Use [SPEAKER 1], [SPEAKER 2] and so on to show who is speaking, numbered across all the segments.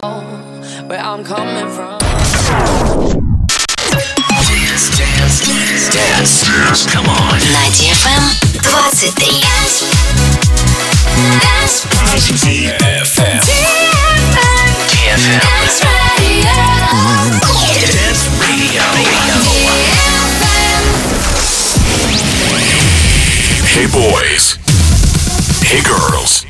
[SPEAKER 1] where I'm coming from.
[SPEAKER 2] 23.
[SPEAKER 3] DFM. DFM. Radio. Hey boys. Hey girls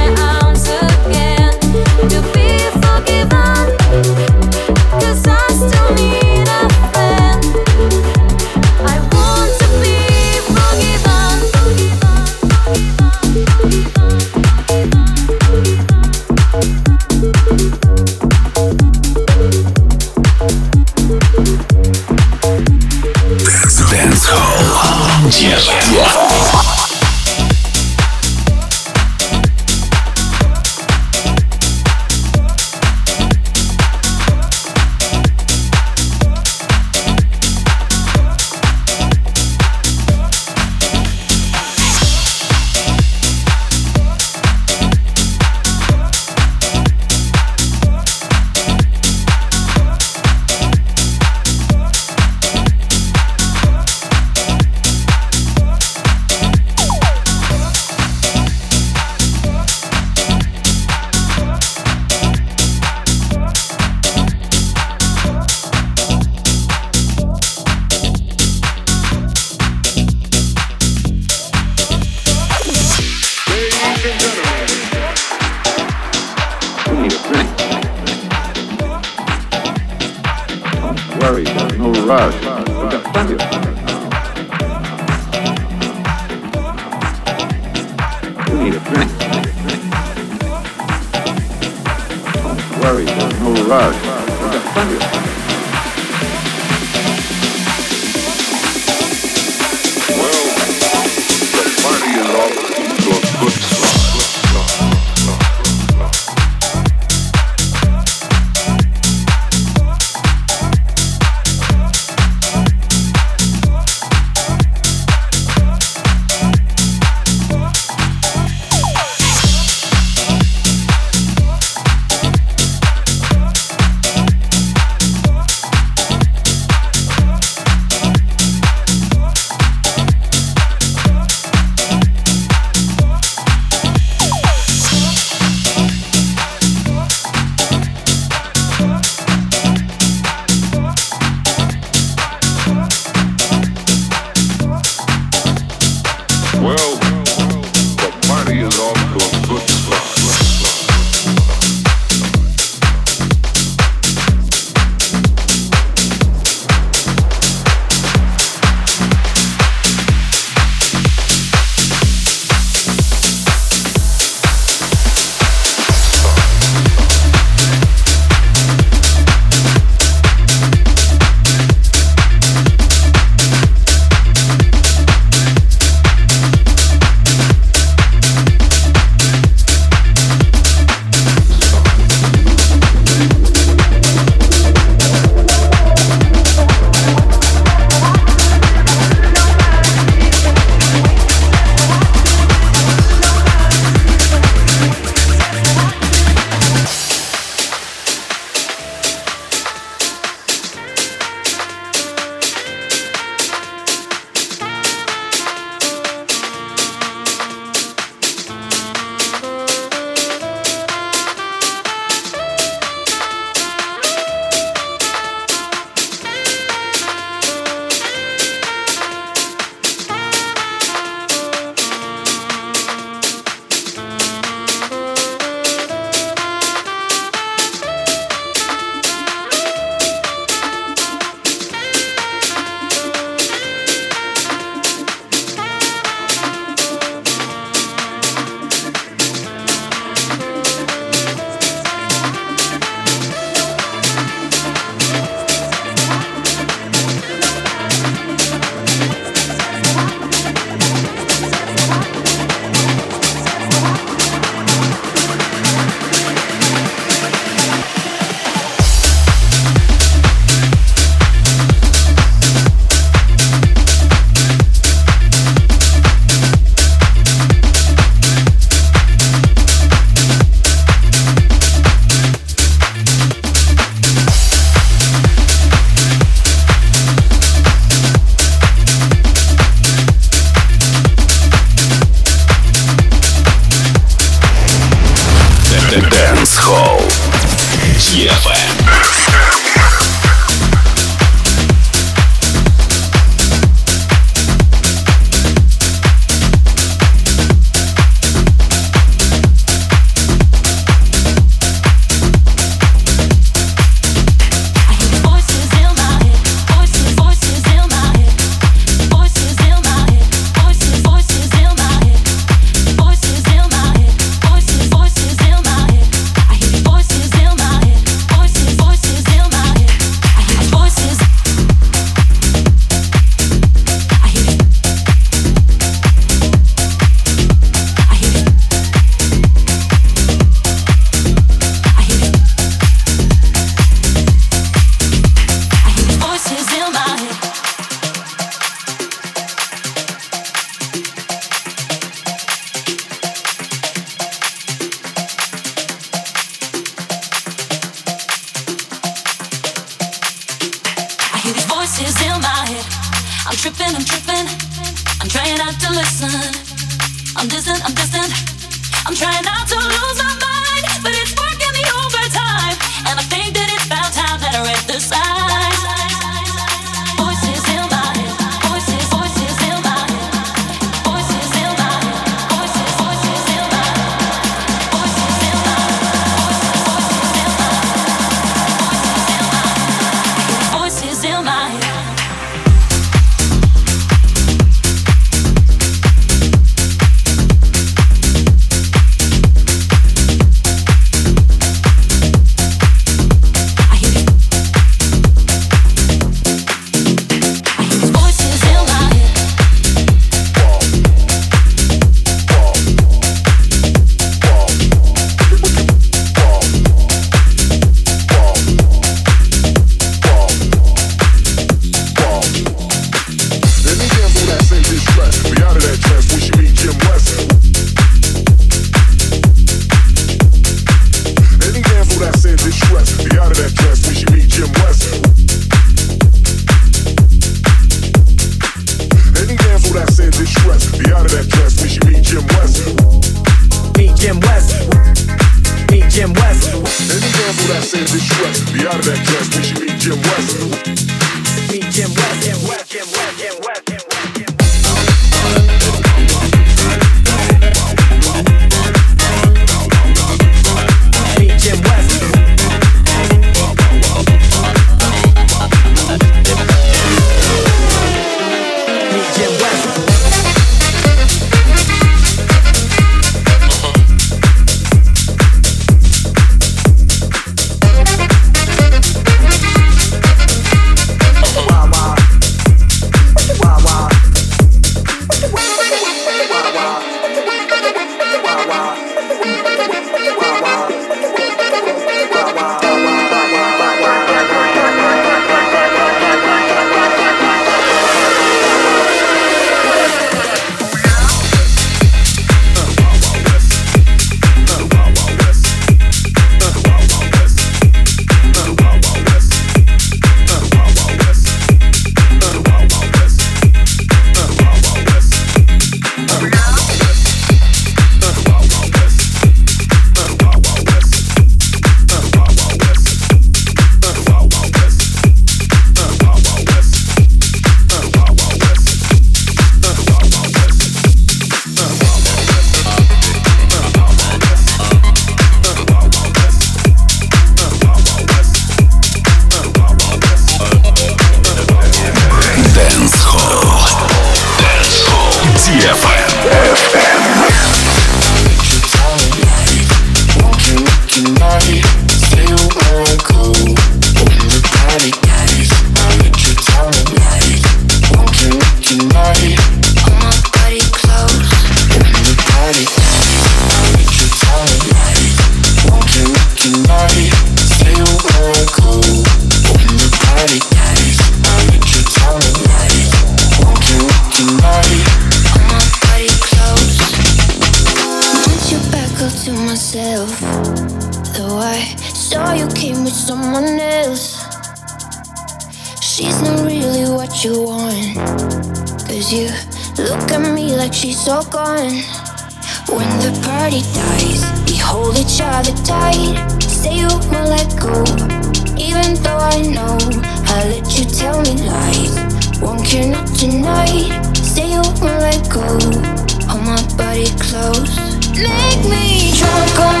[SPEAKER 4] con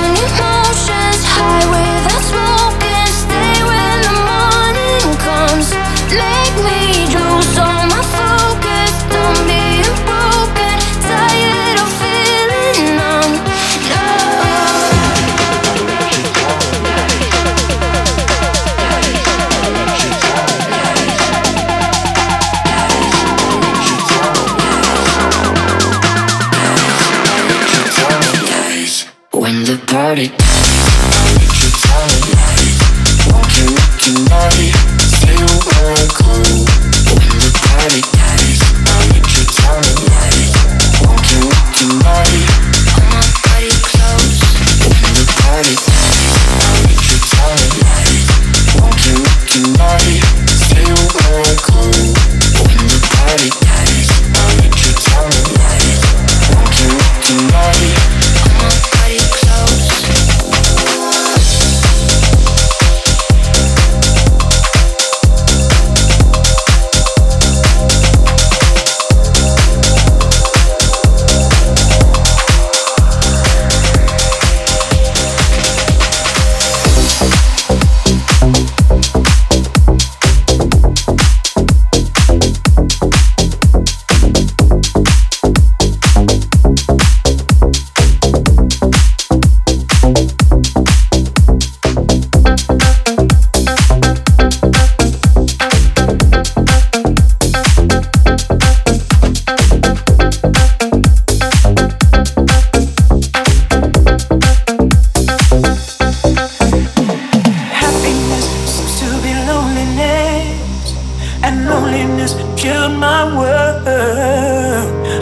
[SPEAKER 4] loneliness filled my world.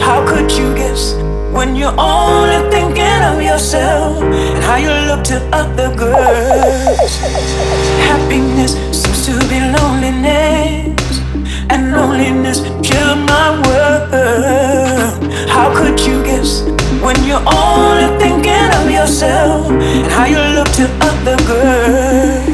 [SPEAKER 4] How could you guess when you're only thinking of yourself and how you look to other girls? Happiness seems to be loneliness, and loneliness filled my world. How could you guess when you're only thinking of yourself and how you look to other girls?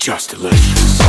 [SPEAKER 5] Just delicious.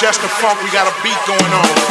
[SPEAKER 5] Just
[SPEAKER 6] the
[SPEAKER 7] funk. We got a beat going on.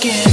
[SPEAKER 4] Boy.